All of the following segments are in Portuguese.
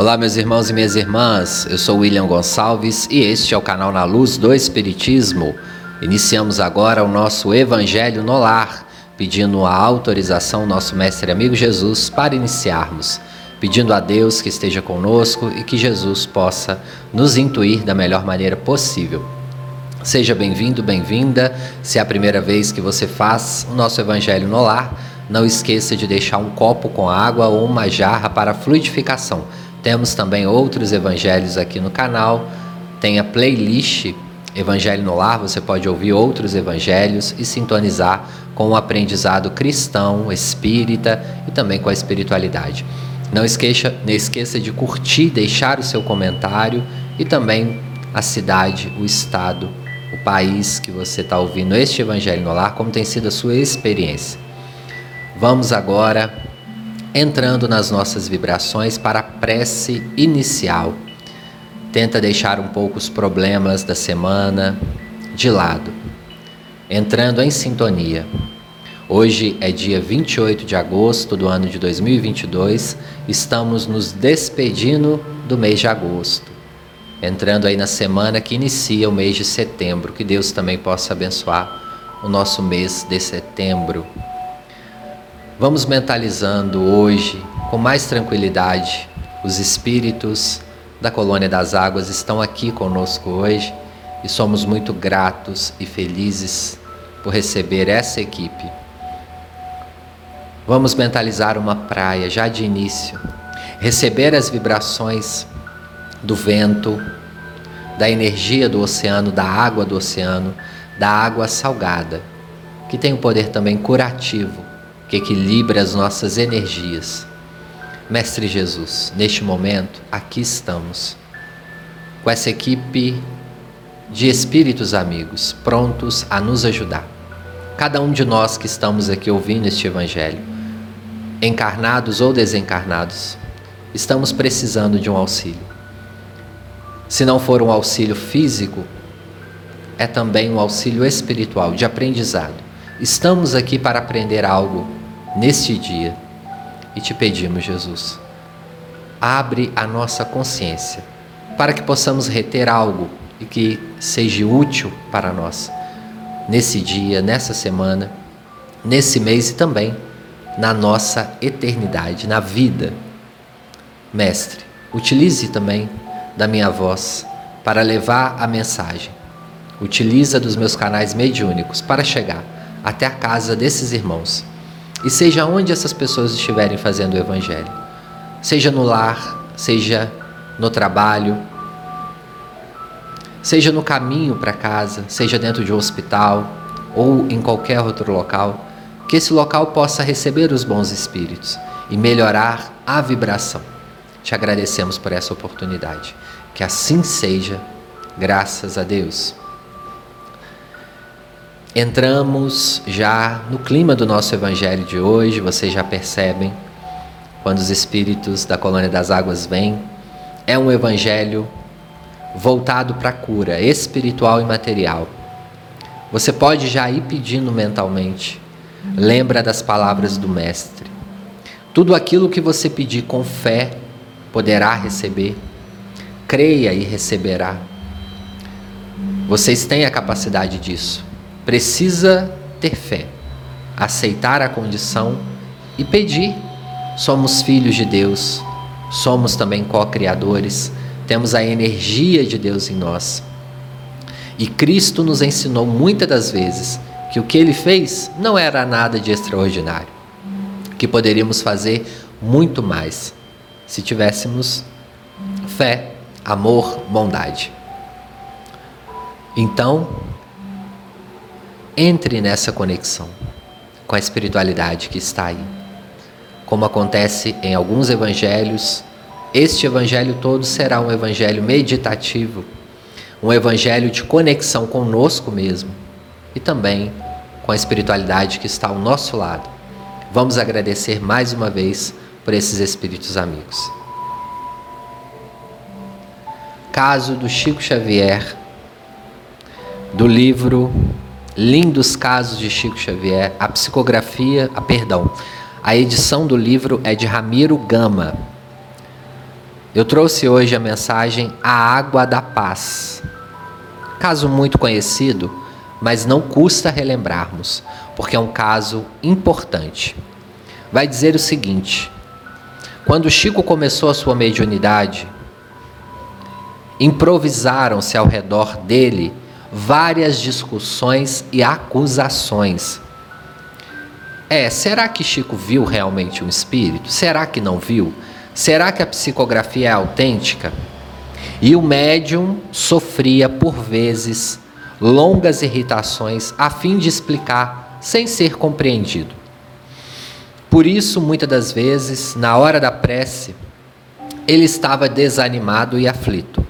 Olá, meus irmãos e minhas irmãs. Eu sou William Gonçalves e este é o canal Na Luz do Espiritismo. Iniciamos agora o nosso Evangelho no Lar, pedindo a autorização ao nosso mestre amigo Jesus para iniciarmos, pedindo a Deus que esteja conosco e que Jesus possa nos intuir da melhor maneira possível. Seja bem-vindo, bem-vinda. Se é a primeira vez que você faz o nosso Evangelho no Lar, não esqueça de deixar um copo com água ou uma jarra para fluidificação temos também outros evangelhos aqui no canal. Tem a playlist Evangelho no Lar, você pode ouvir outros evangelhos e sintonizar com o aprendizado cristão, espírita e também com a espiritualidade. Não esqueça, não esqueça de curtir, deixar o seu comentário e também a cidade, o estado, o país que você está ouvindo este Evangelho no Lar, como tem sido a sua experiência. Vamos agora entrando nas nossas vibrações para a prece inicial. Tenta deixar um pouco os problemas da semana de lado, entrando em sintonia. Hoje é dia 28 de agosto do ano de 2022, estamos nos despedindo do mês de agosto, entrando aí na semana que inicia o mês de setembro. Que Deus também possa abençoar o nosso mês de setembro. Vamos mentalizando hoje com mais tranquilidade. Os espíritos da Colônia das Águas estão aqui conosco hoje e somos muito gratos e felizes por receber essa equipe. Vamos mentalizar uma praia já de início, receber as vibrações do vento, da energia do oceano, da água do oceano, da água salgada, que tem o um poder também curativo que equilibra as nossas energias. Mestre Jesus, neste momento, aqui estamos, com essa equipe de espíritos amigos, prontos a nos ajudar. Cada um de nós que estamos aqui ouvindo este Evangelho, encarnados ou desencarnados, estamos precisando de um auxílio. Se não for um auxílio físico, é também um auxílio espiritual, de aprendizado. Estamos aqui para aprender algo neste dia e te pedimos, Jesus, abre a nossa consciência para que possamos reter algo e que seja útil para nós nesse dia, nessa semana, nesse mês e também na nossa eternidade, na vida. Mestre, utilize também da minha voz para levar a mensagem. Utiliza dos meus canais mediúnicos para chegar até a casa desses irmãos e seja onde essas pessoas estiverem fazendo o Evangelho, seja no lar, seja no trabalho, seja no caminho para casa, seja dentro de um hospital ou em qualquer outro local, que esse local possa receber os bons espíritos e melhorar a vibração. Te agradecemos por essa oportunidade. Que assim seja, graças a Deus. Entramos já no clima do nosso evangelho de hoje, vocês já percebem, quando os espíritos da colônia das águas vêm, é um evangelho voltado para a cura espiritual e material. Você pode já ir pedindo mentalmente. Lembra das palavras do mestre. Tudo aquilo que você pedir com fé poderá receber. Creia e receberá. Vocês têm a capacidade disso precisa ter fé, aceitar a condição e pedir. Somos filhos de Deus, somos também co-criadores, temos a energia de Deus em nós. E Cristo nos ensinou muitas das vezes que o que ele fez não era nada de extraordinário, que poderíamos fazer muito mais se tivéssemos fé, amor, bondade. Então, entre nessa conexão com a espiritualidade que está aí. Como acontece em alguns evangelhos, este evangelho todo será um evangelho meditativo, um evangelho de conexão conosco mesmo e também com a espiritualidade que está ao nosso lado. Vamos agradecer mais uma vez por esses espíritos amigos. Caso do Chico Xavier, do livro Lindos casos de Chico Xavier. A psicografia, a perdão, a edição do livro é de Ramiro Gama. Eu trouxe hoje a mensagem A Água da Paz. Caso muito conhecido, mas não custa relembrarmos, porque é um caso importante. Vai dizer o seguinte: quando Chico começou a sua mediunidade, improvisaram-se ao redor dele várias discussões e acusações. É, será que Chico viu realmente um espírito? Será que não viu? Será que a psicografia é autêntica? E o médium sofria por vezes longas irritações a fim de explicar sem ser compreendido. Por isso, muitas das vezes, na hora da prece, ele estava desanimado e aflito.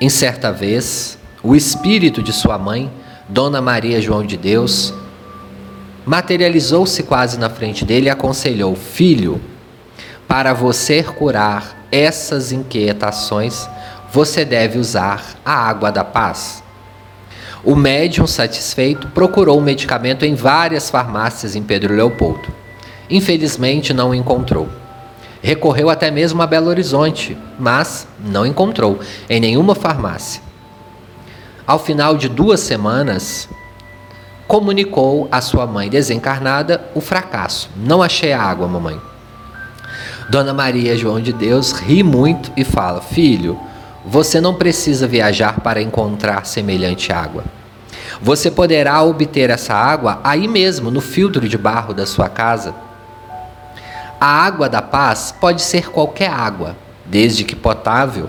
Em certa vez, o espírito de sua mãe, Dona Maria João de Deus, materializou-se quase na frente dele e aconselhou: Filho, para você curar essas inquietações, você deve usar a água da paz. O médium satisfeito procurou o medicamento em várias farmácias em Pedro Leopoldo. Infelizmente não o encontrou. Recorreu até mesmo a Belo Horizonte, mas não encontrou em nenhuma farmácia. Ao final de duas semanas, comunicou à sua mãe desencarnada o fracasso. Não achei a água, mamãe. Dona Maria João de Deus ri muito e fala: Filho, você não precisa viajar para encontrar semelhante água. Você poderá obter essa água aí mesmo, no filtro de barro da sua casa. A água da paz pode ser qualquer água, desde que potável.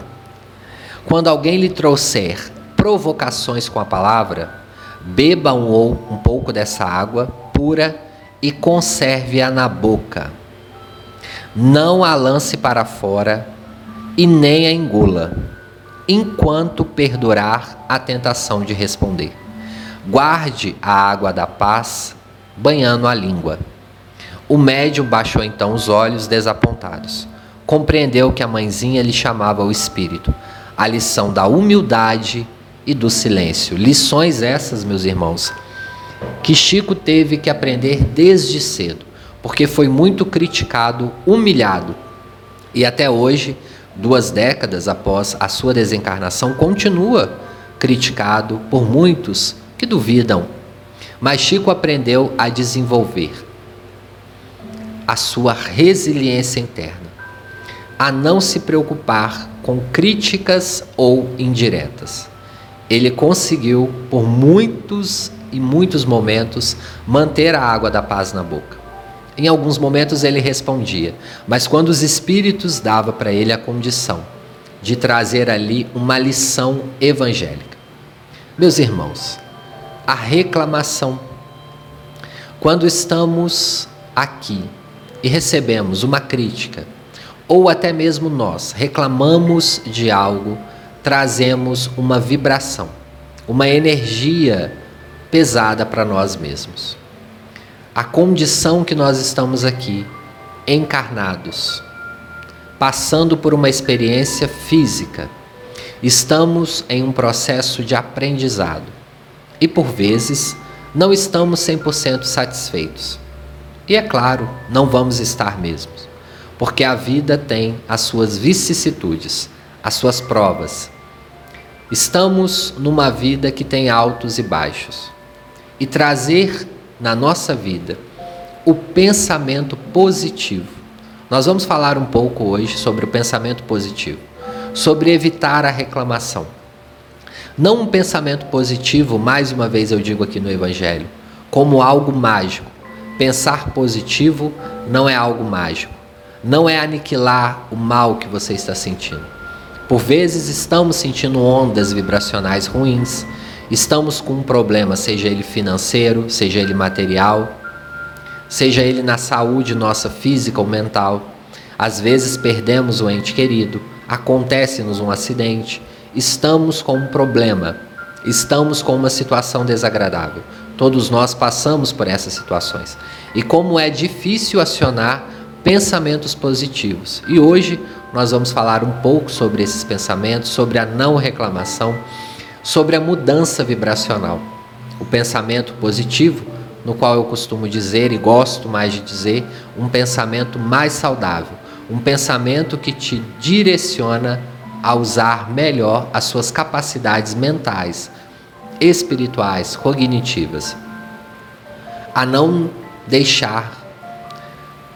Quando alguém lhe trouxer provocações com a palavra, beba um, ou um pouco dessa água pura e conserve-a na boca não a lance para fora e nem a engula, enquanto perdurar a tentação de responder. Guarde a água da paz, banhando a língua. O médium baixou então os olhos desapontados. Compreendeu que a mãezinha lhe chamava o espírito, a lição da humildade e do silêncio. Lições essas, meus irmãos, que Chico teve que aprender desde cedo porque foi muito criticado, humilhado. E até hoje, duas décadas após a sua desencarnação, continua criticado por muitos que duvidam. Mas Chico aprendeu a desenvolver a sua resiliência interna, a não se preocupar com críticas ou indiretas. Ele conseguiu, por muitos e muitos momentos, manter a água da paz na boca. Em alguns momentos ele respondia, mas quando os espíritos davam para ele a condição de trazer ali uma lição evangélica. Meus irmãos, a reclamação. Quando estamos aqui e recebemos uma crítica, ou até mesmo nós reclamamos de algo, trazemos uma vibração, uma energia pesada para nós mesmos a condição que nós estamos aqui, encarnados, passando por uma experiência física. Estamos em um processo de aprendizado e, por vezes, não estamos 100% satisfeitos. E é claro, não vamos estar mesmo, porque a vida tem as suas vicissitudes, as suas provas. Estamos numa vida que tem altos e baixos. E trazer na nossa vida o pensamento positivo. Nós vamos falar um pouco hoje sobre o pensamento positivo, sobre evitar a reclamação. Não um pensamento positivo, mais uma vez eu digo aqui no Evangelho, como algo mágico. Pensar positivo não é algo mágico. Não é aniquilar o mal que você está sentindo. Por vezes estamos sentindo ondas vibracionais ruins, estamos com um problema, seja ele financeiro, seja ele material, seja ele na saúde nossa física ou mental. Às vezes perdemos o ente querido, acontece-nos um acidente, estamos com um problema, estamos com uma situação desagradável. Todos nós passamos por essas situações. E como é difícil acionar pensamentos positivos. E hoje nós vamos falar um pouco sobre esses pensamentos, sobre a não reclamação sobre a mudança vibracional. O pensamento positivo, no qual eu costumo dizer e gosto mais de dizer, um pensamento mais saudável, um pensamento que te direciona a usar melhor as suas capacidades mentais, espirituais, cognitivas, a não deixar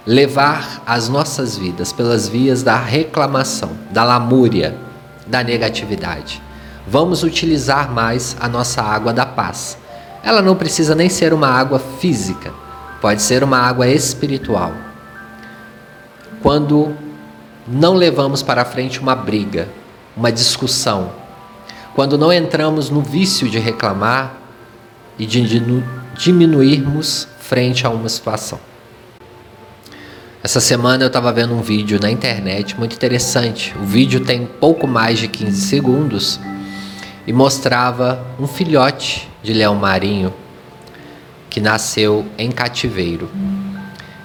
levar as nossas vidas pelas vias da reclamação, da lamúria, da negatividade. Vamos utilizar mais a nossa água da paz. Ela não precisa nem ser uma água física, pode ser uma água espiritual. Quando não levamos para frente uma briga, uma discussão, quando não entramos no vício de reclamar e de diminuirmos frente a uma situação. Essa semana eu estava vendo um vídeo na internet muito interessante. O vídeo tem pouco mais de 15 segundos e mostrava um filhote de leão marinho que nasceu em cativeiro.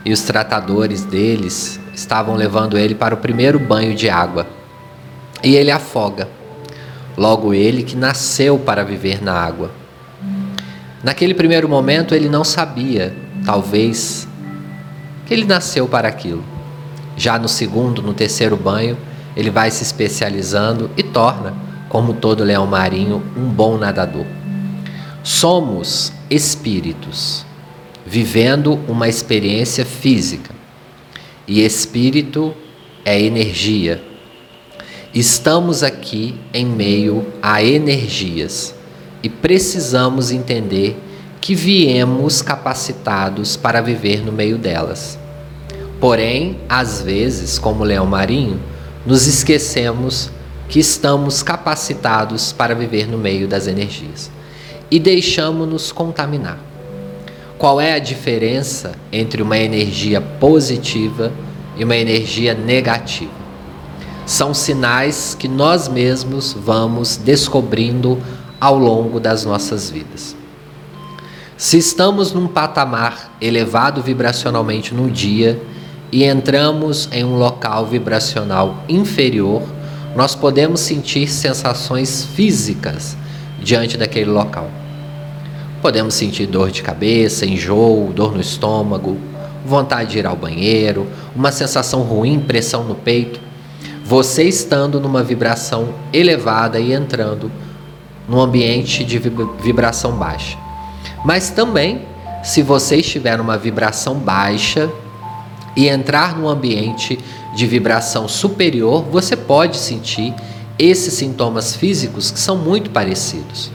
E os tratadores deles estavam levando ele para o primeiro banho de água. E ele afoga. Logo, ele que nasceu para viver na água. Naquele primeiro momento, ele não sabia, talvez, que ele nasceu para aquilo. Já no segundo, no terceiro banho, ele vai se especializando e torna, como todo leão marinho, um bom nadador. Somos espíritos vivendo uma experiência física. E espírito é energia, Estamos aqui em meio a energias e precisamos entender que viemos capacitados para viver no meio delas. Porém, às vezes, como leão marinho, nos esquecemos que estamos capacitados para viver no meio das energias e deixamos-nos contaminar. Qual é a diferença entre uma energia positiva e uma energia negativa? são sinais que nós mesmos vamos descobrindo ao longo das nossas vidas. Se estamos num patamar elevado vibracionalmente no dia e entramos em um local vibracional inferior, nós podemos sentir sensações físicas diante daquele local. Podemos sentir dor de cabeça, enjoo, dor no estômago, vontade de ir ao banheiro, uma sensação ruim, pressão no peito você estando numa vibração elevada e entrando num ambiente de vibração baixa. Mas também, se você estiver numa vibração baixa e entrar num ambiente de vibração superior, você pode sentir esses sintomas físicos que são muito parecidos.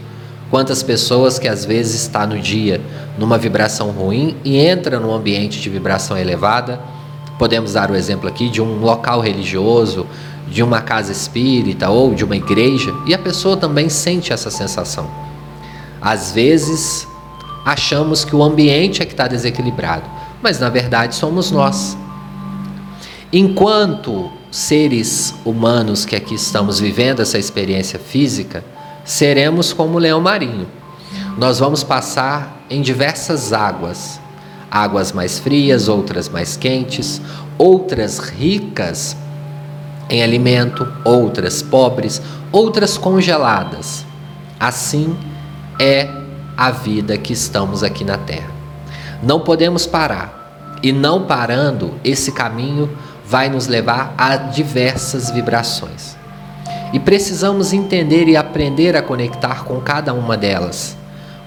Quantas pessoas que às vezes está no dia numa vibração ruim e entra num ambiente de vibração elevada, Podemos dar o exemplo aqui de um local religioso, de uma casa espírita ou de uma igreja, e a pessoa também sente essa sensação. Às vezes, achamos que o ambiente é que está desequilibrado, mas na verdade somos nós. Enquanto seres humanos que aqui estamos vivendo essa experiência física, seremos como o leão marinho. Nós vamos passar em diversas águas, águas mais frias, outras mais quentes, outras ricas em alimento, outras pobres, outras congeladas. Assim é a vida que estamos aqui na Terra. Não podemos parar, e não parando, esse caminho vai nos levar a diversas vibrações. E precisamos entender e aprender a conectar com cada uma delas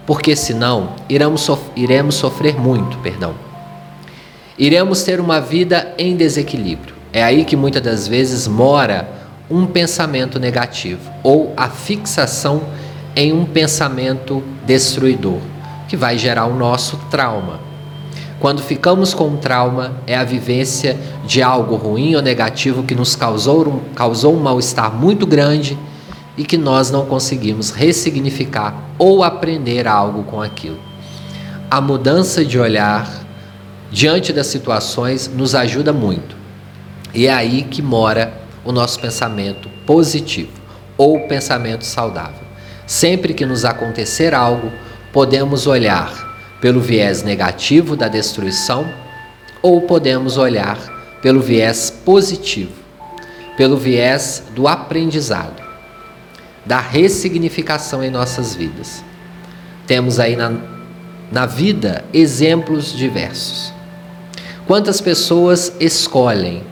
porque senão iremos, sof iremos sofrer muito, perdão. Iremos ter uma vida em desequilíbrio. É aí que muitas das vezes mora um pensamento negativo ou a fixação em um pensamento destruidor, que vai gerar o nosso trauma. Quando ficamos com um trauma, é a vivência de algo ruim ou negativo que nos causou um, causou um mal-estar muito grande e que nós não conseguimos ressignificar ou aprender algo com aquilo. A mudança de olhar diante das situações nos ajuda muito. E é aí que mora o nosso pensamento positivo ou pensamento saudável. Sempre que nos acontecer algo, podemos olhar pelo viés negativo da destruição ou podemos olhar pelo viés positivo, pelo viés do aprendizado da ressignificação em nossas vidas. Temos aí na, na vida exemplos diversos. Quantas pessoas escolhem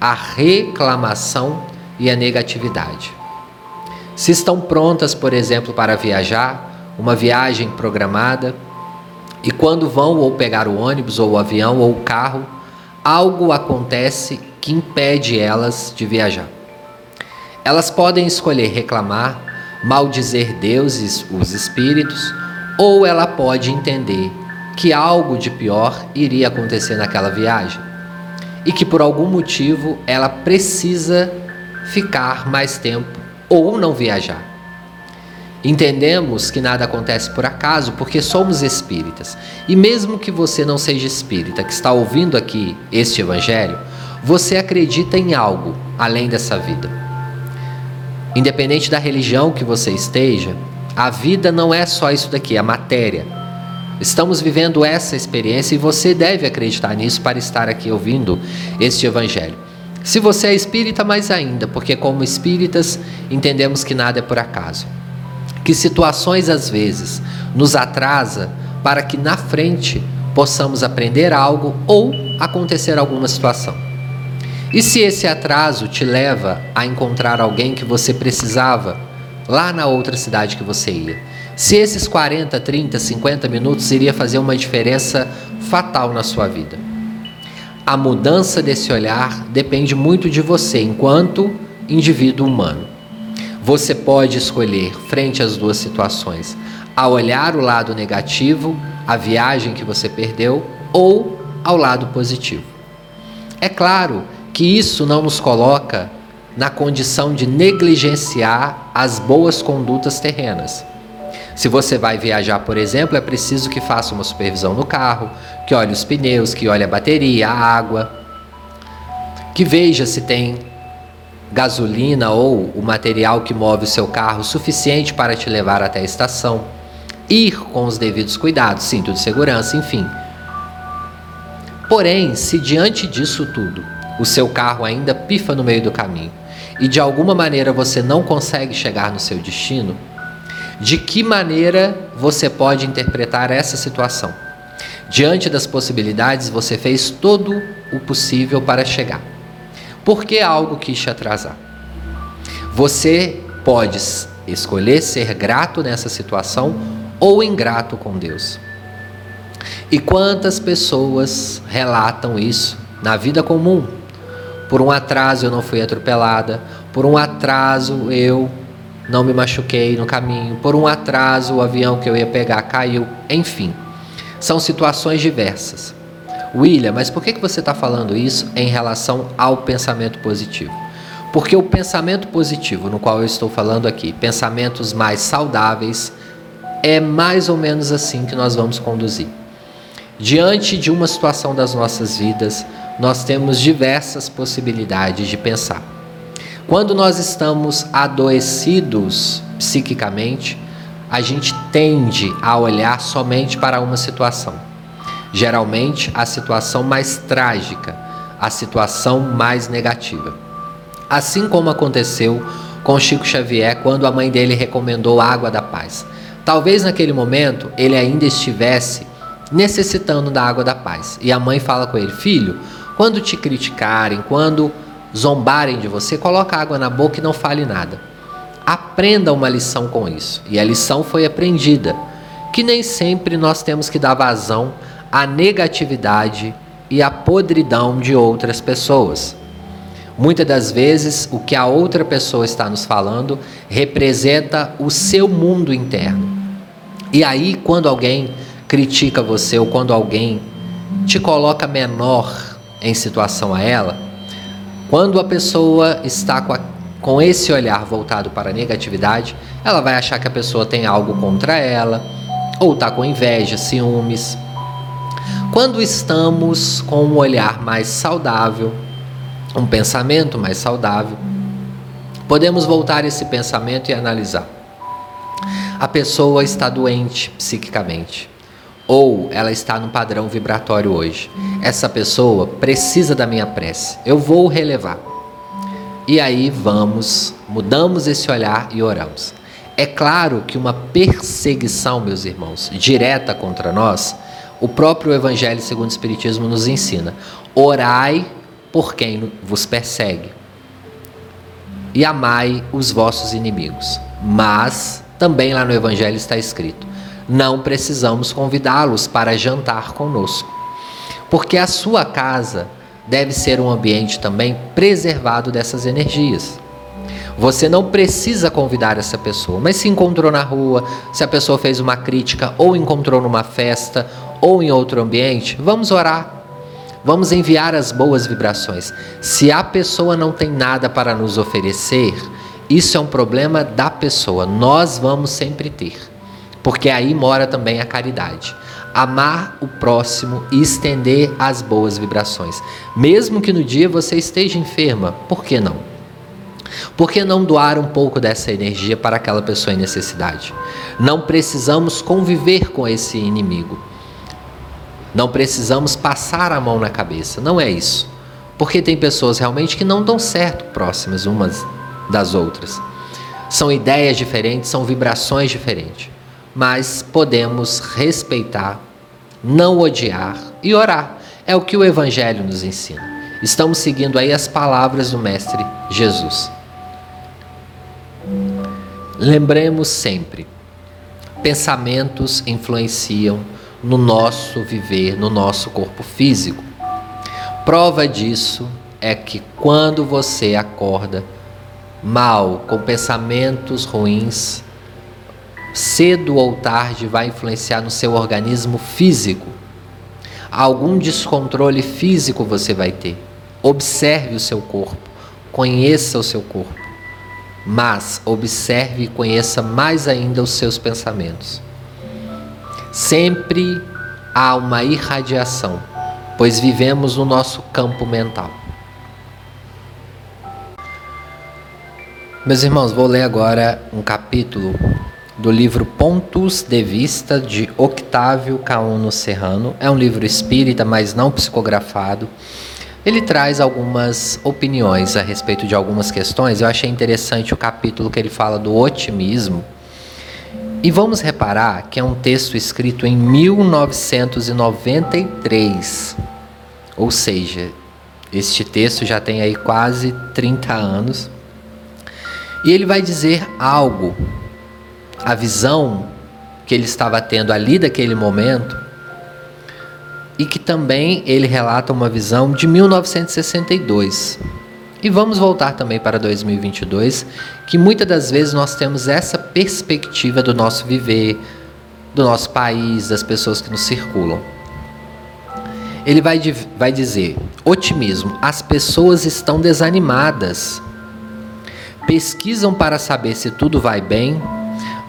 a reclamação e a negatividade. Se estão prontas, por exemplo, para viajar, uma viagem programada, e quando vão ou pegar o ônibus ou o avião ou o carro, algo acontece que impede elas de viajar. Elas podem escolher reclamar, maldizer deuses, os espíritos, ou ela pode entender que algo de pior iria acontecer naquela viagem e que por algum motivo ela precisa ficar mais tempo ou não viajar. Entendemos que nada acontece por acaso porque somos espíritas. E mesmo que você não seja espírita, que está ouvindo aqui este evangelho, você acredita em algo além dessa vida. Independente da religião que você esteja, a vida não é só isso daqui, a matéria. Estamos vivendo essa experiência e você deve acreditar nisso para estar aqui ouvindo este evangelho. Se você é espírita, mais ainda, porque como espíritas entendemos que nada é por acaso. Que situações às vezes nos atrasa para que na frente possamos aprender algo ou acontecer alguma situação. E se esse atraso te leva a encontrar alguém que você precisava lá na outra cidade que você ia? Se esses 40, 30, 50 minutos iria fazer uma diferença fatal na sua vida? A mudança desse olhar depende muito de você, enquanto indivíduo humano. Você pode escolher, frente às duas situações, a olhar o lado negativo, a viagem que você perdeu, ou ao lado positivo. É claro que isso não nos coloca na condição de negligenciar as boas condutas terrenas. Se você vai viajar, por exemplo, é preciso que faça uma supervisão no carro, que olhe os pneus, que olhe a bateria, a água, que veja se tem gasolina ou o material que move o seu carro suficiente para te levar até a estação. Ir com os devidos cuidados, cinto de segurança, enfim. Porém, se diante disso tudo o seu carro ainda pifa no meio do caminho e de alguma maneira você não consegue chegar no seu destino, de que maneira você pode interpretar essa situação? Diante das possibilidades, você fez todo o possível para chegar. Por que algo quis te atrasar? Você pode escolher ser grato nessa situação ou ingrato com Deus. E quantas pessoas relatam isso na vida comum? Por um atraso eu não fui atropelada, por um atraso eu não me machuquei no caminho, por um atraso o avião que eu ia pegar caiu, enfim. São situações diversas. William, mas por que você está falando isso em relação ao pensamento positivo? Porque o pensamento positivo, no qual eu estou falando aqui, pensamentos mais saudáveis, é mais ou menos assim que nós vamos conduzir. Diante de uma situação das nossas vidas, nós temos diversas possibilidades de pensar. Quando nós estamos adoecidos psiquicamente, a gente tende a olhar somente para uma situação. Geralmente, a situação mais trágica, a situação mais negativa. Assim como aconteceu com Chico Xavier quando a mãe dele recomendou água da paz. Talvez naquele momento ele ainda estivesse necessitando da água da paz. E a mãe fala com ele: Filho, quando te criticarem, quando zombarem de você, coloca água na boca e não fale nada. Aprenda uma lição com isso. E a lição foi aprendida, que nem sempre nós temos que dar vazão à negatividade e à podridão de outras pessoas. Muitas das vezes, o que a outra pessoa está nos falando representa o seu mundo interno. E aí, quando alguém critica você ou quando alguém te coloca menor em situação a ela, quando a pessoa está com, a, com esse olhar voltado para a negatividade, ela vai achar que a pessoa tem algo contra ela, ou está com inveja, ciúmes. Quando estamos com um olhar mais saudável, um pensamento mais saudável, podemos voltar esse pensamento e analisar. A pessoa está doente psiquicamente ou ela está no padrão vibratório hoje. Essa pessoa precisa da minha prece. Eu vou relevar. E aí vamos, mudamos esse olhar e oramos. É claro que uma perseguição, meus irmãos, direta contra nós, o próprio Evangelho segundo o Espiritismo nos ensina: orai por quem vos persegue. E amai os vossos inimigos. Mas também lá no Evangelho está escrito: não precisamos convidá-los para jantar conosco, porque a sua casa deve ser um ambiente também preservado dessas energias. Você não precisa convidar essa pessoa, mas se encontrou na rua, se a pessoa fez uma crítica ou encontrou numa festa ou em outro ambiente, vamos orar. Vamos enviar as boas vibrações. Se a pessoa não tem nada para nos oferecer, isso é um problema da pessoa. Nós vamos sempre ter. Porque aí mora também a caridade. Amar o próximo e estender as boas vibrações. Mesmo que no dia você esteja enferma, por que não? Por que não doar um pouco dessa energia para aquela pessoa em necessidade? Não precisamos conviver com esse inimigo. Não precisamos passar a mão na cabeça. Não é isso. Porque tem pessoas realmente que não dão certo próximas umas das outras. São ideias diferentes, são vibrações diferentes. Mas podemos respeitar, não odiar e orar. É o que o Evangelho nos ensina. Estamos seguindo aí as palavras do Mestre Jesus. Lembremos sempre: pensamentos influenciam no nosso viver, no nosso corpo físico. Prova disso é que quando você acorda mal, com pensamentos ruins, cedo ou tarde vai influenciar no seu organismo físico. Algum descontrole físico você vai ter. Observe o seu corpo, conheça o seu corpo mas observe e conheça mais ainda os seus pensamentos. Sempre há uma irradiação, pois vivemos no nosso campo mental. Meus irmãos, vou ler agora um capítulo do livro Pontos de Vista de Octávio Cauno Serrano. É um livro espírita, mas não psicografado ele traz algumas opiniões a respeito de algumas questões. Eu achei interessante o capítulo que ele fala do otimismo. E vamos reparar que é um texto escrito em 1993. Ou seja, este texto já tem aí quase 30 anos. E ele vai dizer algo, a visão que ele estava tendo ali daquele momento, e que também ele relata uma visão de 1962. E vamos voltar também para 2022, que muitas das vezes nós temos essa perspectiva do nosso viver, do nosso país, das pessoas que nos circulam. Ele vai, vai dizer: otimismo, as pessoas estão desanimadas, pesquisam para saber se tudo vai bem,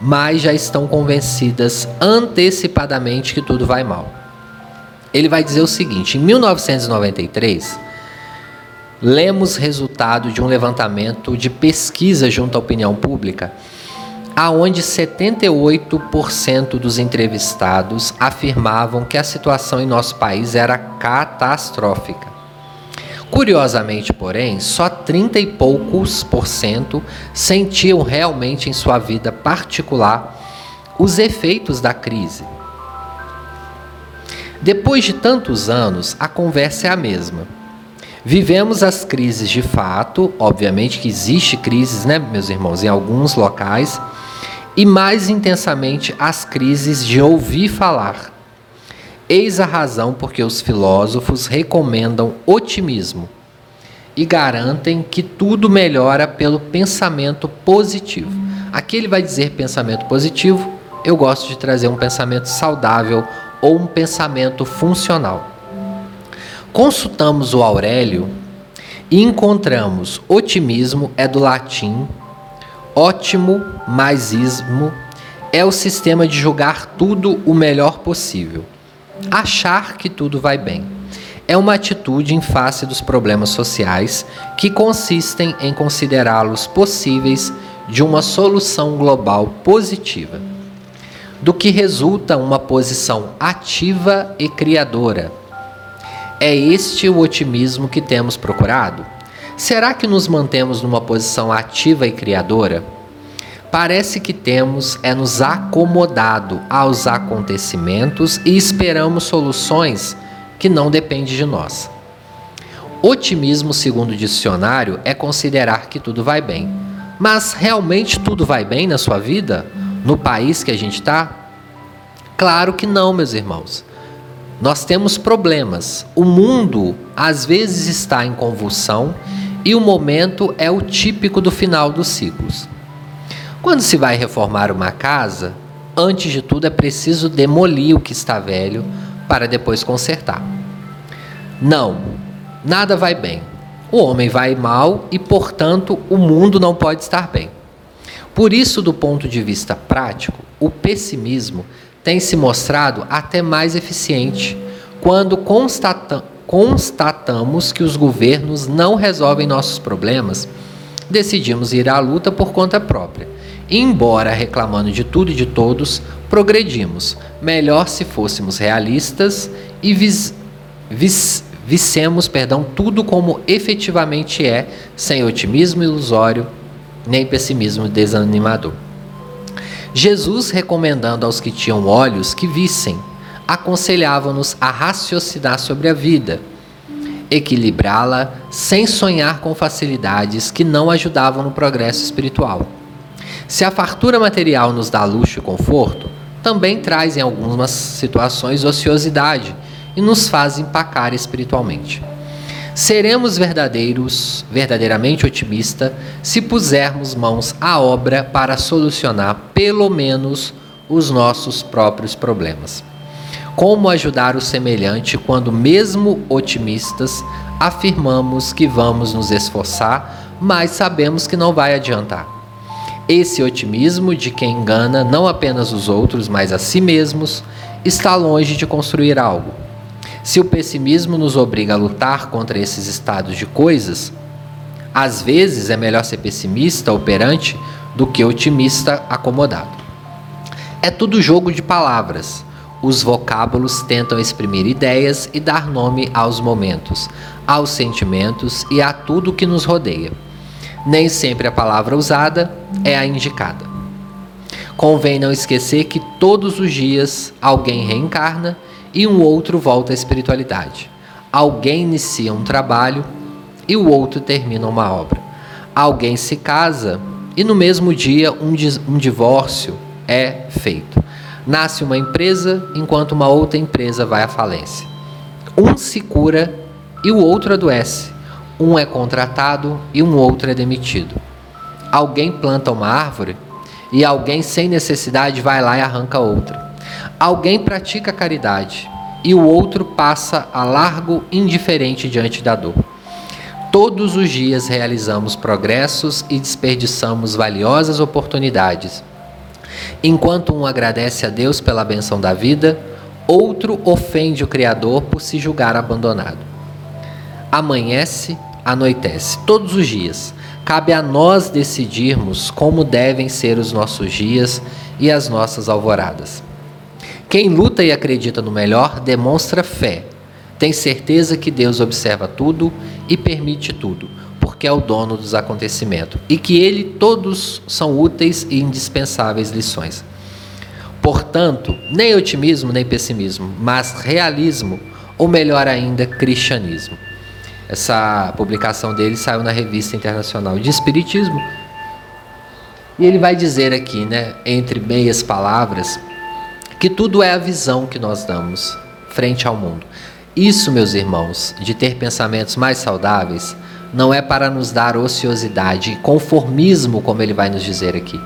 mas já estão convencidas antecipadamente que tudo vai mal ele vai dizer o seguinte: em 1993, lemos resultado de um levantamento de pesquisa junto à opinião pública, aonde 78% dos entrevistados afirmavam que a situação em nosso país era catastrófica. Curiosamente, porém, só 30 e poucos por cento sentiam realmente em sua vida particular os efeitos da crise. Depois de tantos anos, a conversa é a mesma. Vivemos as crises de fato, obviamente que existe crises, né, meus irmãos, em alguns locais, e mais intensamente as crises de ouvir falar. Eis a razão porque os filósofos recomendam otimismo e garantem que tudo melhora pelo pensamento positivo. Aqui ele vai dizer pensamento positivo, eu gosto de trazer um pensamento saudável, ou um pensamento funcional. Consultamos o Aurélio e encontramos otimismo é do latim, ótimo mais ismo é o sistema de julgar tudo o melhor possível, achar que tudo vai bem. É uma atitude em face dos problemas sociais que consistem em considerá-los possíveis de uma solução global positiva do que resulta uma posição ativa e criadora. É este o otimismo que temos procurado? Será que nos mantemos numa posição ativa e criadora? Parece que temos é nos acomodado aos acontecimentos e esperamos soluções que não dependem de nós. Otimismo, segundo o dicionário, é considerar que tudo vai bem. Mas realmente tudo vai bem na sua vida? No país que a gente está? Claro que não, meus irmãos. Nós temos problemas. O mundo às vezes está em convulsão e o momento é o típico do final dos ciclos. Quando se vai reformar uma casa, antes de tudo é preciso demolir o que está velho para depois consertar. Não, nada vai bem. O homem vai mal e, portanto, o mundo não pode estar bem. Por isso, do ponto de vista prático, o pessimismo tem se mostrado até mais eficiente quando constata constatamos que os governos não resolvem nossos problemas, decidimos ir à luta por conta própria. Embora reclamando de tudo e de todos, progredimos. Melhor se fôssemos realistas e vis, vis, vissemos perdão, tudo como efetivamente é, sem otimismo ilusório nem pessimismo desanimador. Jesus, recomendando aos que tinham olhos que vissem, aconselhava-nos a raciocinar sobre a vida, equilibrá-la sem sonhar com facilidades que não ajudavam no progresso espiritual. Se a fartura material nos dá luxo e conforto, também traz em algumas situações ociosidade e nos faz empacar espiritualmente. Seremos verdadeiros, verdadeiramente otimistas, se pusermos mãos à obra para solucionar pelo menos os nossos próprios problemas. Como ajudar o semelhante quando, mesmo otimistas, afirmamos que vamos nos esforçar, mas sabemos que não vai adiantar? Esse otimismo de quem engana não apenas os outros, mas a si mesmos, está longe de construir algo se o pessimismo nos obriga a lutar contra esses estados de coisas, às vezes é melhor ser pessimista, operante, do que otimista, acomodado. É tudo jogo de palavras. Os vocábulos tentam exprimir ideias e dar nome aos momentos, aos sentimentos e a tudo que nos rodeia. Nem sempre a palavra usada é a indicada. Convém não esquecer que todos os dias alguém reencarna e um outro volta à espiritualidade. Alguém inicia um trabalho e o outro termina uma obra. Alguém se casa e no mesmo dia um, um divórcio é feito. Nasce uma empresa enquanto uma outra empresa vai à falência. Um se cura e o outro adoece. Um é contratado e um outro é demitido. Alguém planta uma árvore e alguém sem necessidade vai lá e arranca outra. Alguém pratica caridade e o outro passa a largo indiferente diante da dor. Todos os dias realizamos progressos e desperdiçamos valiosas oportunidades. Enquanto um agradece a Deus pela benção da vida, outro ofende o Criador por se julgar abandonado. Amanhece, anoitece, todos os dias. Cabe a nós decidirmos como devem ser os nossos dias e as nossas alvoradas. Quem luta e acredita no melhor demonstra fé. Tem certeza que Deus observa tudo e permite tudo, porque é o dono dos acontecimentos e que ele todos são úteis e indispensáveis lições. Portanto, nem otimismo nem pessimismo, mas realismo, ou melhor ainda, cristianismo. Essa publicação dele saiu na Revista Internacional de Espiritismo. E ele vai dizer aqui, né, entre meias palavras, que tudo é a visão que nós damos frente ao mundo. Isso, meus irmãos, de ter pensamentos mais saudáveis, não é para nos dar ociosidade e conformismo, como ele vai nos dizer aqui.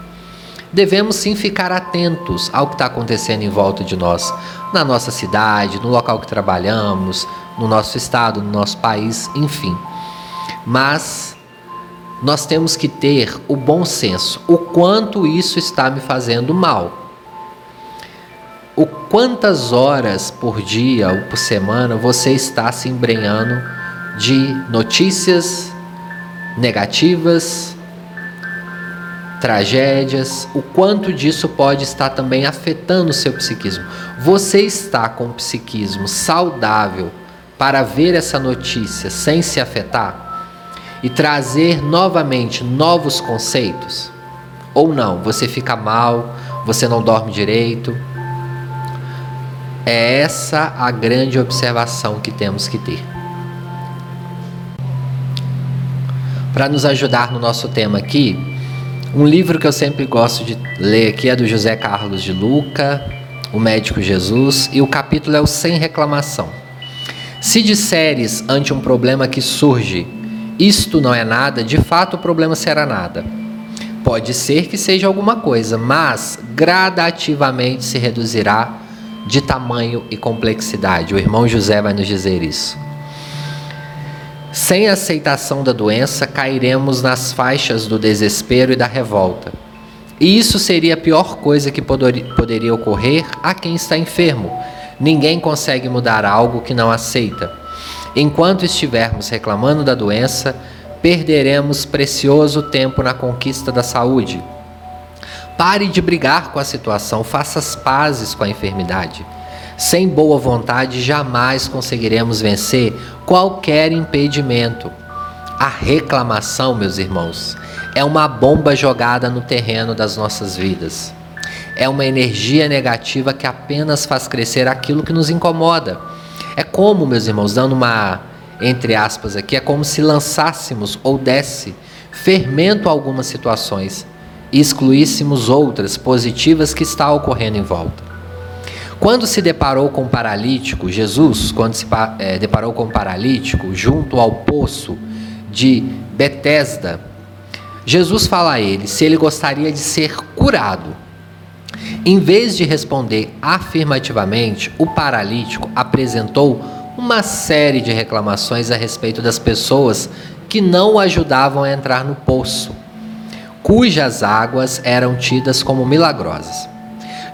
Devemos sim ficar atentos ao que está acontecendo em volta de nós, na nossa cidade, no local que trabalhamos, no nosso estado, no nosso país, enfim. Mas nós temos que ter o bom senso, o quanto isso está me fazendo mal o quantas horas por dia ou por semana você está se embrenhando de notícias negativas, tragédias, o quanto disso pode estar também afetando o seu psiquismo. Você está com o psiquismo saudável para ver essa notícia sem se afetar e trazer novamente novos conceitos? Ou não, você fica mal, você não dorme direito, é essa a grande observação que temos que ter. Para nos ajudar no nosso tema aqui, um livro que eu sempre gosto de ler aqui é do José Carlos de Luca, O Médico Jesus, e o capítulo é o Sem Reclamação. Se disseres ante um problema que surge, isto não é nada, de fato o problema será nada. Pode ser que seja alguma coisa, mas gradativamente se reduzirá de tamanho e complexidade. O irmão José vai nos dizer isso. Sem aceitação da doença, cairemos nas faixas do desespero e da revolta. E isso seria a pior coisa que poderia ocorrer a quem está enfermo. Ninguém consegue mudar algo que não aceita. Enquanto estivermos reclamando da doença, perderemos precioso tempo na conquista da saúde. Pare de brigar com a situação, faça as pazes com a enfermidade. Sem boa vontade, jamais conseguiremos vencer qualquer impedimento. A reclamação, meus irmãos, é uma bomba jogada no terreno das nossas vidas. É uma energia negativa que apenas faz crescer aquilo que nos incomoda. É como, meus irmãos, dando uma entre aspas aqui, é como se lançássemos ou desse fermento a algumas situações e excluíssemos outras positivas que está ocorrendo em volta. Quando se deparou com o paralítico, Jesus, quando se é, deparou com o paralítico junto ao poço de Betesda, Jesus fala a ele se ele gostaria de ser curado. Em vez de responder afirmativamente, o paralítico apresentou uma série de reclamações a respeito das pessoas que não o ajudavam a entrar no poço, cujas águas eram tidas como milagrosas.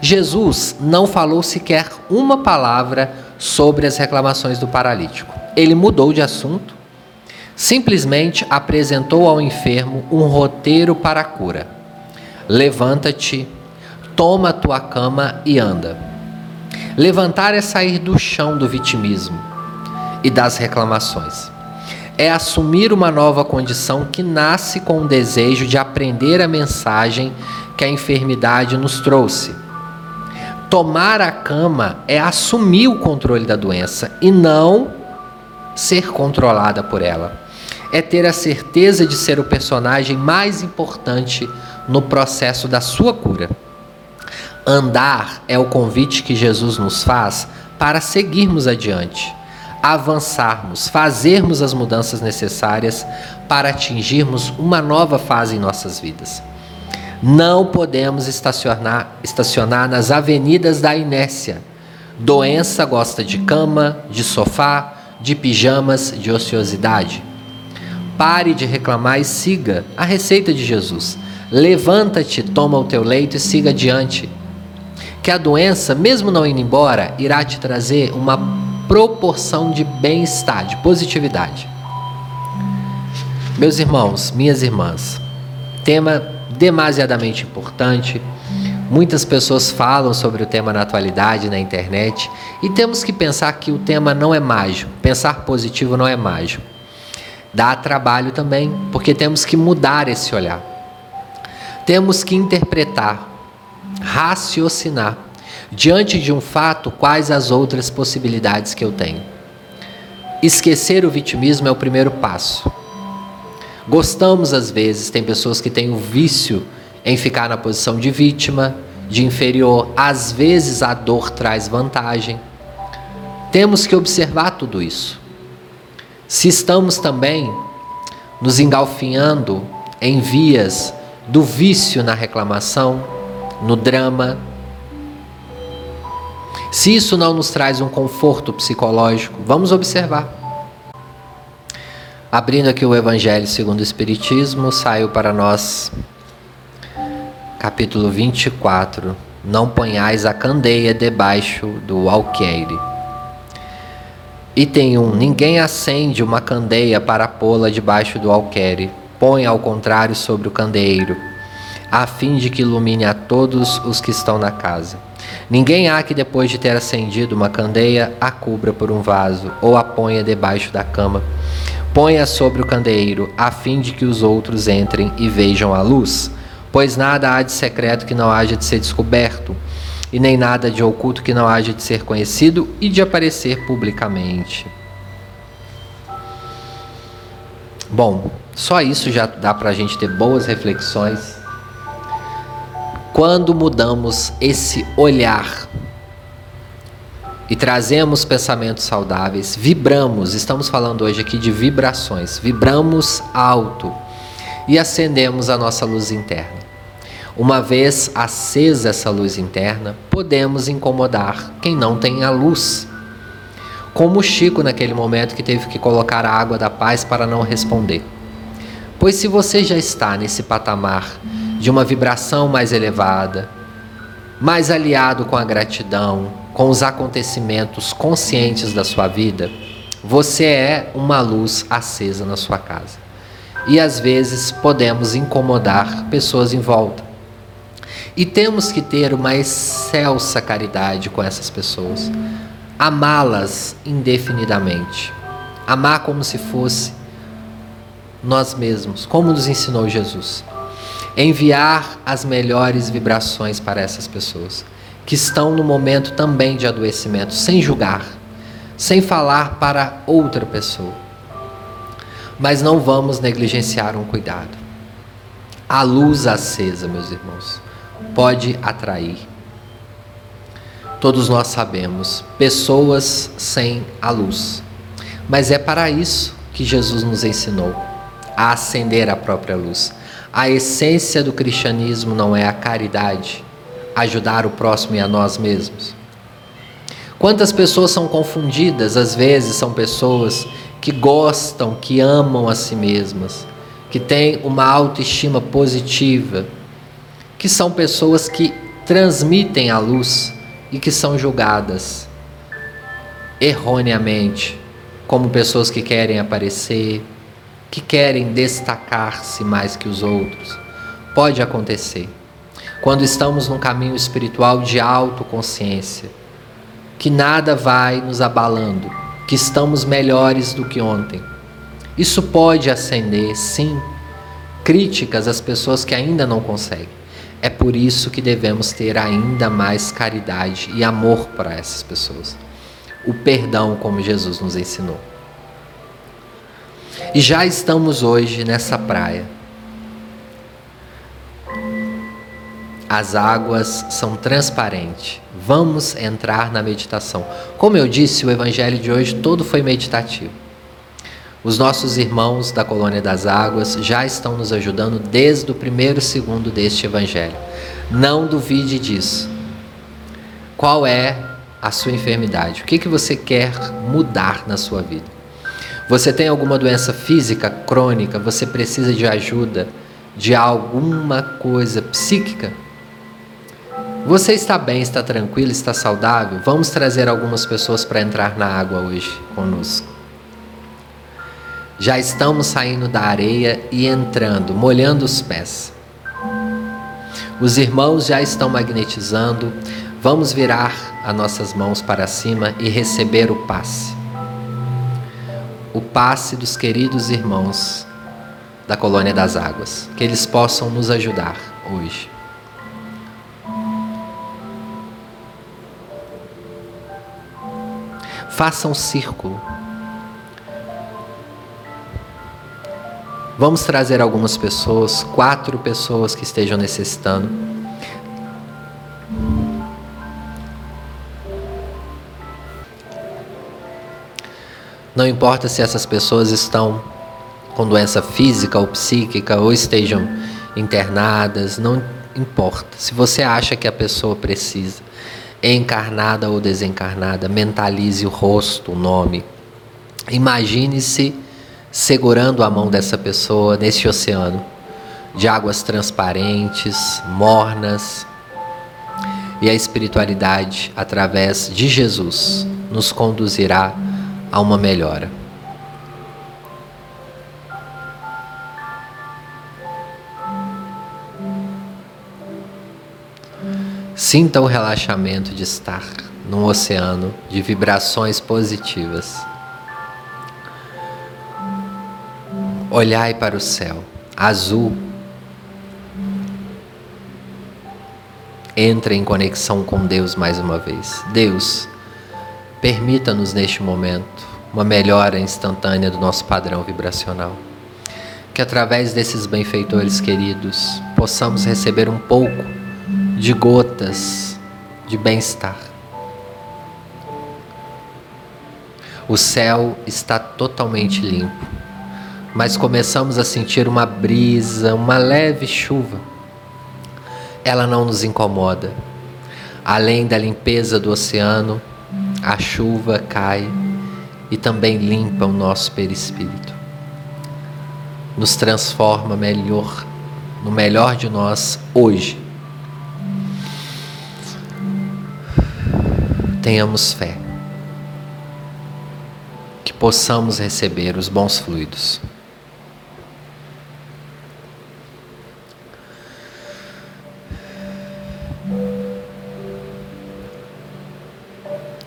Jesus não falou sequer uma palavra sobre as reclamações do paralítico. Ele mudou de assunto, simplesmente apresentou ao enfermo um roteiro para a cura. Levanta-te, toma a tua cama e anda. Levantar é sair do chão do vitimismo e das reclamações. É assumir uma nova condição que nasce com o desejo de aprender a mensagem que a enfermidade nos trouxe Tomar a cama é assumir o controle da doença e não ser controlada por ela. É ter a certeza de ser o personagem mais importante no processo da sua cura. Andar é o convite que Jesus nos faz para seguirmos adiante, avançarmos, fazermos as mudanças necessárias para atingirmos uma nova fase em nossas vidas. Não podemos estacionar, estacionar nas avenidas da inércia. Doença gosta de cama, de sofá, de pijamas, de ociosidade. Pare de reclamar e siga a receita de Jesus. Levanta-te, toma o teu leito e siga adiante. Que a doença, mesmo não indo embora, irá te trazer uma proporção de bem-estar, de positividade. Meus irmãos, minhas irmãs, tema demasiadamente importante. Muitas pessoas falam sobre o tema na atualidade na internet e temos que pensar que o tema não é mágico. Pensar positivo não é mágico. Dá trabalho também, porque temos que mudar esse olhar. Temos que interpretar, raciocinar diante de um fato quais as outras possibilidades que eu tenho. Esquecer o vitimismo é o primeiro passo. Gostamos, às vezes, tem pessoas que têm o vício em ficar na posição de vítima, de inferior. Às vezes a dor traz vantagem. Temos que observar tudo isso. Se estamos também nos engalfinhando em vias do vício na reclamação, no drama, se isso não nos traz um conforto psicológico, vamos observar. Abrindo aqui o Evangelho segundo o Espiritismo, saiu para nós capítulo 24. Não ponhais a candeia debaixo do alqueire. Item 1. Ninguém acende uma candeia para pô-la debaixo do alqueire. Põe ao contrário sobre o candeeiro, a fim de que ilumine a todos os que estão na casa. Ninguém há que depois de ter acendido uma candeia a cubra por um vaso ou a ponha debaixo da cama Ponha sobre o candeeiro, a fim de que os outros entrem e vejam a luz. Pois nada há de secreto que não haja de ser descoberto, e nem nada de oculto que não haja de ser conhecido e de aparecer publicamente. Bom, só isso já dá para a gente ter boas reflexões. Quando mudamos esse olhar e trazemos pensamentos saudáveis, vibramos, estamos falando hoje aqui de vibrações, vibramos alto e acendemos a nossa luz interna. Uma vez acesa essa luz interna, podemos incomodar quem não tem a luz. Como Chico naquele momento que teve que colocar a água da paz para não responder. Pois se você já está nesse patamar de uma vibração mais elevada, mais aliado com a gratidão, com os acontecimentos conscientes da sua vida, você é uma luz acesa na sua casa. E às vezes podemos incomodar pessoas em volta. E temos que ter uma excelsa caridade com essas pessoas. Amá-las indefinidamente. Amar como se fosse nós mesmos, como nos ensinou Jesus. Enviar as melhores vibrações para essas pessoas que estão no momento também de adoecimento, sem julgar, sem falar para outra pessoa. Mas não vamos negligenciar um cuidado. A luz acesa, meus irmãos pode atrair. Todos nós sabemos, pessoas sem a luz. Mas é para isso que Jesus nos ensinou a acender a própria luz. A essência do cristianismo não é a caridade, ajudar o próximo e a nós mesmos. Quantas pessoas são confundidas, às vezes são pessoas que gostam, que amam a si mesmas, que têm uma autoestima positiva, que são pessoas que transmitem a luz e que são julgadas erroneamente como pessoas que querem aparecer, que querem destacar-se mais que os outros. Pode acontecer. Quando estamos num caminho espiritual de autoconsciência, que nada vai nos abalando, que estamos melhores do que ontem. Isso pode acender, sim, críticas às pessoas que ainda não conseguem. É por isso que devemos ter ainda mais caridade e amor para essas pessoas. O perdão, como Jesus nos ensinou. E já estamos hoje nessa praia. As águas são transparentes. Vamos entrar na meditação. Como eu disse, o evangelho de hoje todo foi meditativo. Os nossos irmãos da Colônia das Águas já estão nos ajudando desde o primeiro segundo deste Evangelho. Não duvide disso. Qual é a sua enfermidade? O que, que você quer mudar na sua vida? Você tem alguma doença física crônica? Você precisa de ajuda de alguma coisa psíquica? Você está bem, está tranquilo, está saudável? Vamos trazer algumas pessoas para entrar na água hoje conosco. Já estamos saindo da areia e entrando, molhando os pés. Os irmãos já estão magnetizando. Vamos virar as nossas mãos para cima e receber o passe. O passe dos queridos irmãos da colônia das águas. Que eles possam nos ajudar hoje. Faça um círculo Vamos trazer algumas pessoas, quatro pessoas que estejam necessitando. Não importa se essas pessoas estão com doença física ou psíquica ou estejam internadas, não importa. Se você acha que a pessoa precisa, encarnada ou desencarnada, mentalize o rosto, o nome. Imagine-se segurando a mão dessa pessoa neste oceano de águas transparentes, mornas. E a espiritualidade, através de Jesus, nos conduzirá a uma melhora. Sinta o relaxamento de estar num oceano de vibrações positivas. Olhai para o céu, azul. Entre em conexão com Deus mais uma vez. Deus, permita-nos neste momento uma melhora instantânea do nosso padrão vibracional. que através desses benfeitores queridos possamos receber um pouco de gotas de bem-estar. O céu está totalmente limpo, mas começamos a sentir uma brisa, uma leve chuva. Ela não nos incomoda. Além da limpeza do oceano, a chuva cai e também limpa o nosso perispírito. Nos transforma melhor, no melhor de nós hoje. Tenhamos fé que possamos receber os bons fluidos.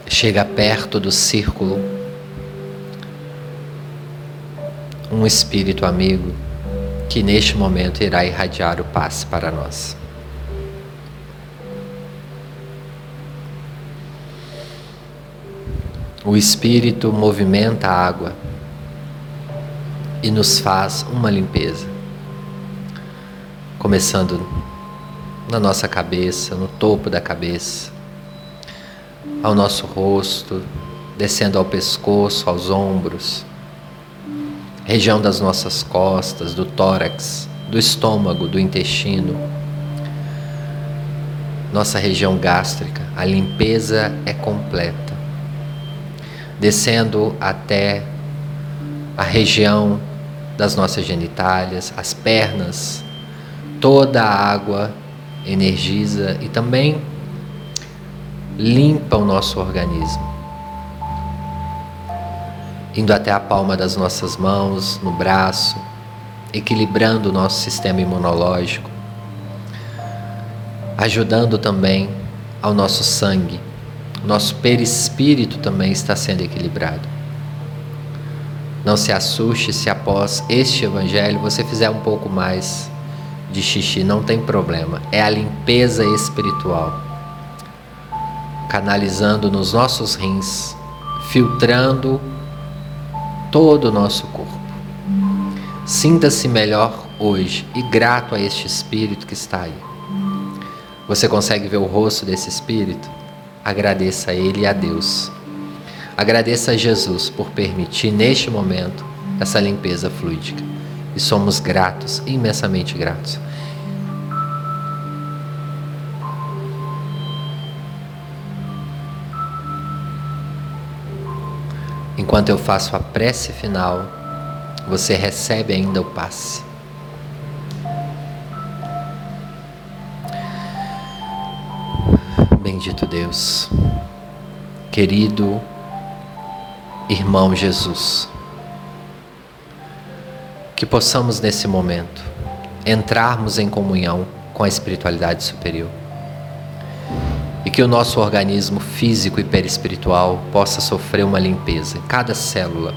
Chega perto do círculo um espírito amigo que neste momento irá irradiar o passe para nós. O Espírito movimenta a água e nos faz uma limpeza, começando na nossa cabeça, no topo da cabeça, ao nosso rosto, descendo ao pescoço, aos ombros, região das nossas costas, do tórax, do estômago, do intestino, nossa região gástrica. A limpeza é completa descendo até a região das nossas genitálias, as pernas, toda a água energiza e também limpa o nosso organismo. Indo até a palma das nossas mãos, no braço, equilibrando o nosso sistema imunológico, ajudando também ao nosso sangue nosso perispírito também está sendo equilibrado. Não se assuste se após este evangelho você fizer um pouco mais de xixi, não tem problema. É a limpeza espiritual. Canalizando nos nossos rins, filtrando todo o nosso corpo. Sinta-se melhor hoje e grato a este espírito que está aí. Você consegue ver o rosto desse espírito? agradeça a Ele e a Deus. Agradeça a Jesus por permitir neste momento essa limpeza fluídica. E somos gratos, imensamente gratos. Enquanto eu faço a prece final, você recebe ainda o passe. Bendito Deus, querido irmão Jesus, que possamos nesse momento entrarmos em comunhão com a espiritualidade superior que o nosso organismo físico e perispiritual possa sofrer uma limpeza em cada célula,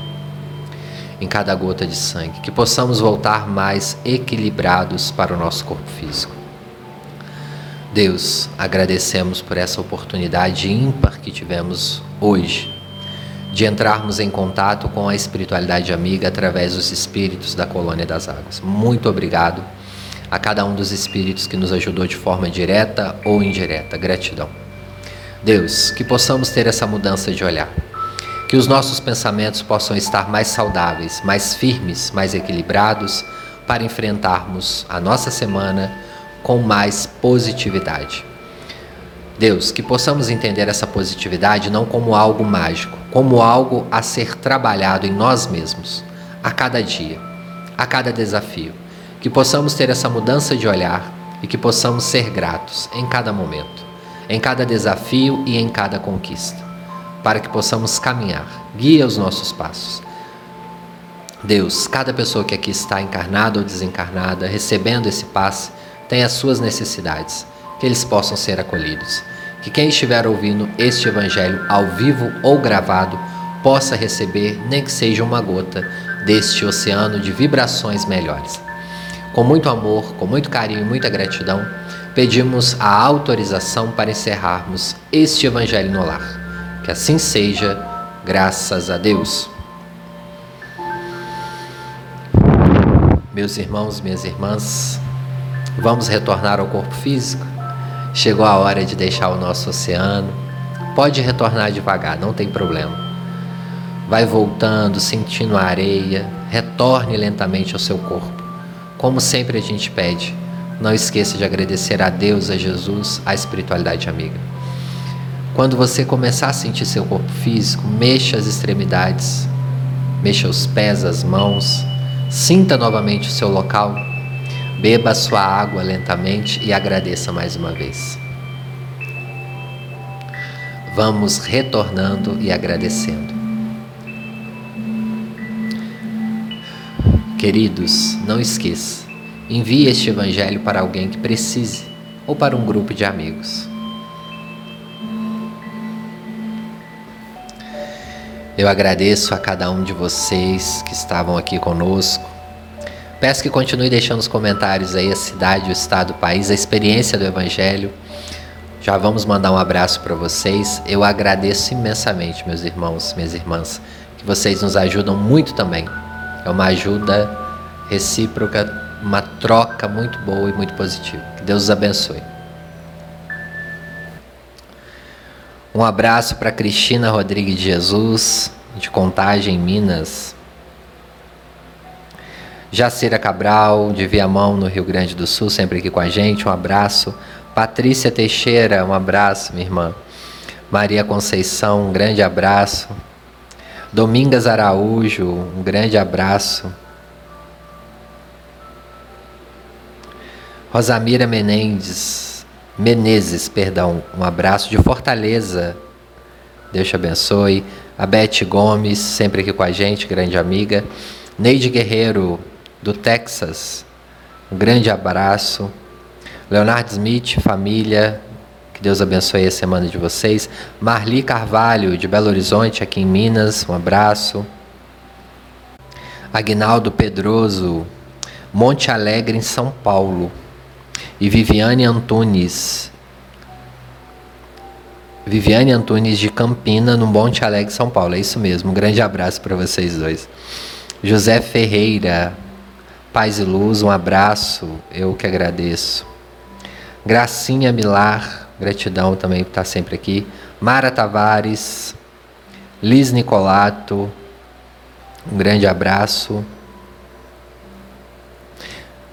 em cada gota de sangue, que possamos voltar mais equilibrados para o nosso corpo físico Deus, agradecemos por essa oportunidade ímpar que tivemos hoje de entrarmos em contato com a espiritualidade amiga através dos espíritos da colônia das águas. Muito obrigado a cada um dos espíritos que nos ajudou de forma direta ou indireta. Gratidão. Deus, que possamos ter essa mudança de olhar. Que os nossos pensamentos possam estar mais saudáveis, mais firmes, mais equilibrados para enfrentarmos a nossa semana com mais positividade. Deus, que possamos entender essa positividade não como algo mágico, como algo a ser trabalhado em nós mesmos, a cada dia, a cada desafio. Que possamos ter essa mudança de olhar e que possamos ser gratos em cada momento, em cada desafio e em cada conquista, para que possamos caminhar. Guia os nossos passos. Deus, cada pessoa que aqui está encarnada ou desencarnada, recebendo esse passe, têm as suas necessidades, que eles possam ser acolhidos. Que quem estiver ouvindo este Evangelho ao vivo ou gravado possa receber, nem que seja uma gota, deste oceano de vibrações melhores. Com muito amor, com muito carinho e muita gratidão, pedimos a autorização para encerrarmos este Evangelho no lar. Que assim seja, graças a Deus. Meus irmãos, minhas irmãs, vamos retornar ao corpo físico? Chegou a hora de deixar o nosso oceano. Pode retornar devagar, não tem problema. Vai voltando, sentindo a areia, retorne lentamente ao seu corpo. Como sempre a gente pede, não esqueça de agradecer a Deus, a Jesus, a espiritualidade amiga. Quando você começar a sentir seu corpo físico, mexa as extremidades, mexa os pés, as mãos, sinta novamente o seu local, beba a sua água lentamente e agradeça mais uma vez. Vamos retornando e agradecendo. Queridos, não esqueça, envie este evangelho para alguém que precise ou para um grupo de amigos. Eu agradeço a cada um de vocês que estavam aqui conosco. Peço que continue deixando os comentários aí a cidade, o estado, o país, a experiência do Evangelho. Já vamos mandar um abraço para vocês. Eu agradeço imensamente, meus irmãos, minhas irmãs, que vocês nos ajudam muito também. É uma ajuda recíproca, uma troca muito boa e muito positiva. Que Deus os abençoe. Um abraço para Cristina Rodrigues de Jesus, de Contagem, Minas. Jacira Cabral, de Viamão, no Rio Grande do Sul, sempre aqui com a gente. Um abraço. Patrícia Teixeira, um abraço, minha irmã. Maria Conceição, um grande abraço. Domingas Araújo, um grande abraço. Rosamira Menendez, Menezes, perdão, um abraço de Fortaleza. Deus te abençoe. A Beth Gomes, sempre aqui com a gente, grande amiga. Neide Guerreiro, do Texas, um grande abraço. Leonardo Smith, família, que Deus abençoe a semana de vocês. Marli Carvalho, de Belo Horizonte, aqui em Minas, um abraço. Agnaldo Pedroso, Monte Alegre, em São Paulo e Viviane Antunes. Viviane Antunes de Campina, no Monte Alegre, São Paulo. É isso mesmo. Um grande abraço para vocês dois. José Ferreira, paz e luz, um abraço. Eu que agradeço. Gracinha Milar, gratidão também por estar sempre aqui. Mara Tavares, Liz Nicolato, um grande abraço.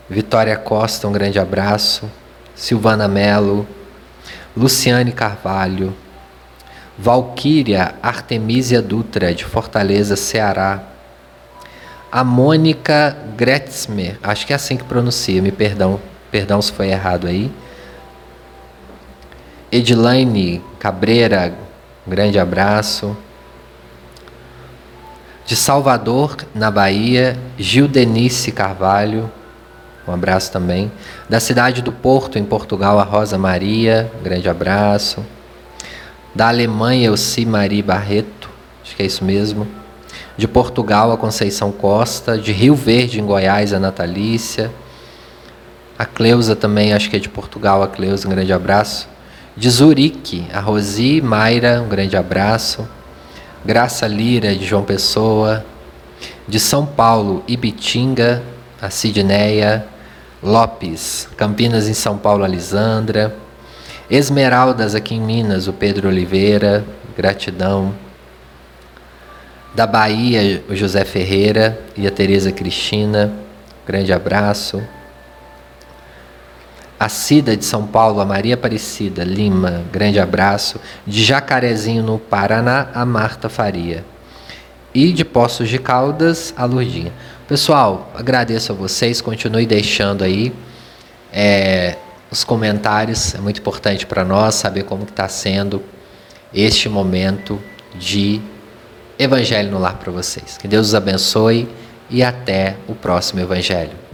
Vitória Costa, um grande abraço. Silvana Melo, Luciane Carvalho, Valquíria Artemisia Dutra, de Fortaleza, Ceará. A Mônica Gretzmer, acho que é assim que pronuncia, me perdão, perdão se foi errado aí. Edilaine Cabreira, um grande abraço. De Salvador, na Bahia, Gil Denice Carvalho. Um abraço também. Da cidade do Porto, em Portugal, a Rosa Maria. Um grande abraço. Da Alemanha, Elci Marie Barreto. Acho que é isso mesmo. De Portugal, a Conceição Costa. De Rio Verde, em Goiás, a Natalícia. A Cleusa também, acho que é de Portugal, a Cleusa. Um grande abraço. De Zurique, a Rosi Mayra. Um grande abraço. Graça Lira, de João Pessoa. De São Paulo, Ibitinga, a Sidneia. Lopes, Campinas em São Paulo, Alisandra. Esmeraldas aqui em Minas, o Pedro Oliveira, gratidão. Da Bahia, o José Ferreira e a Tereza Cristina, grande abraço. A Cida de São Paulo, a Maria Aparecida Lima, grande abraço. De Jacarezinho, no Paraná, a Marta Faria. E de Poços de Caldas, a Lurdinha. Pessoal, agradeço a vocês, continue deixando aí é, os comentários, é muito importante para nós saber como está sendo este momento de Evangelho no Lar para vocês. Que Deus os abençoe e até o próximo Evangelho.